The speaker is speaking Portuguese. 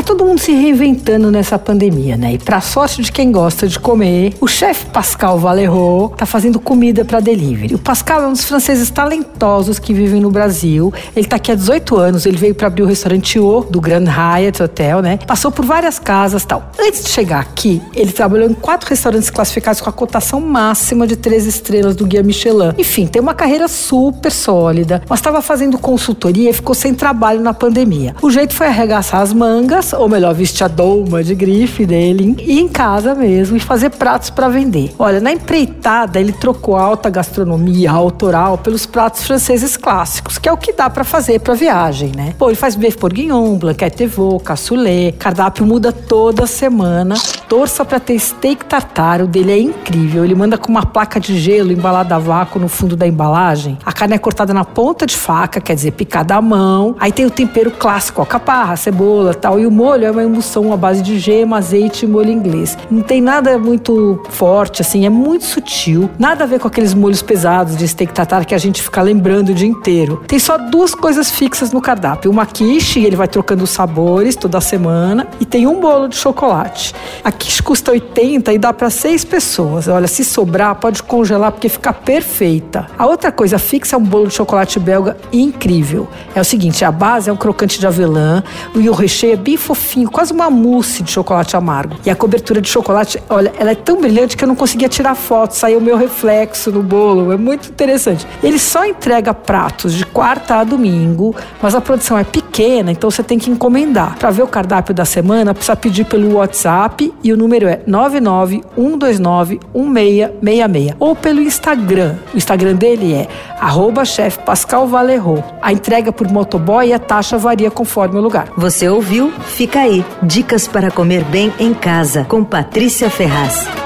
Tá todo mundo se reinventando nessa pandemia, né? E pra sorte de quem gosta de comer, o chefe Pascal Valerot tá fazendo comida para delivery. O Pascal é um dos franceses talentosos que vivem no Brasil. Ele tá aqui há 18 anos, ele veio para abrir o restaurante O do Grand Hyatt Hotel, né? Passou por várias casas, tal. Antes de chegar aqui, ele trabalhou em quatro restaurantes classificados com a cotação máxima de três estrelas do Guia Michelin. Enfim, tem uma carreira super sólida, mas estava fazendo consultoria e ficou sem trabalho na pandemia. O jeito foi arregaçar as mangas, ou melhor, vestir a doma de grife dele, e em casa mesmo e fazer pratos para vender. Olha, na empreitada ele trocou alta gastronomia autoral pelos pratos franceses clássicos, que é o que dá para fazer para viagem, né? Pô, ele faz beef bourguignon, blanquette veau, cassoulet, cardápio muda toda semana. Torça para ter steak tartar, o dele é incrível. Ele manda com uma placa de gelo embalada a vácuo no fundo da embalagem. A carne é cortada na ponta de faca, quer dizer, picada à mão. Aí tem o tempero clássico, alcaparra, cebola, tal, e o molho é uma emulsão à base de gema, azeite e molho inglês. Não tem nada muito forte assim, é muito sutil. Nada a ver com aqueles molhos pesados de steak tartar que a gente fica lembrando o dia inteiro. Tem só duas coisas fixas no cardápio: uma quiche, ele vai trocando os sabores toda semana, e tem um bolo de chocolate. A quiche custa 80 e dá para seis pessoas. Olha, se sobrar, pode congelar porque fica perfeita. A outra coisa fixa é um bolo de chocolate belga incrível. É o seguinte: a base é um crocante de avelã e o recheio é bem fofinho, quase uma mousse de chocolate amargo. E a cobertura de chocolate, olha, ela é tão brilhante que eu não conseguia tirar foto, saiu o meu reflexo no bolo. É muito interessante. Ele só entrega pratos de quarta a domingo, mas a produção é pequena, então você tem que encomendar. Para ver o cardápio da semana, precisa pedir pelo WhatsApp e o número é 991291666 ou pelo Instagram. O Instagram dele é arroba Pascal Valerro. A entrega por motoboy e a taxa varia conforme o lugar. Você ouviu? Fica aí. Dicas para comer bem em casa com Patrícia Ferraz.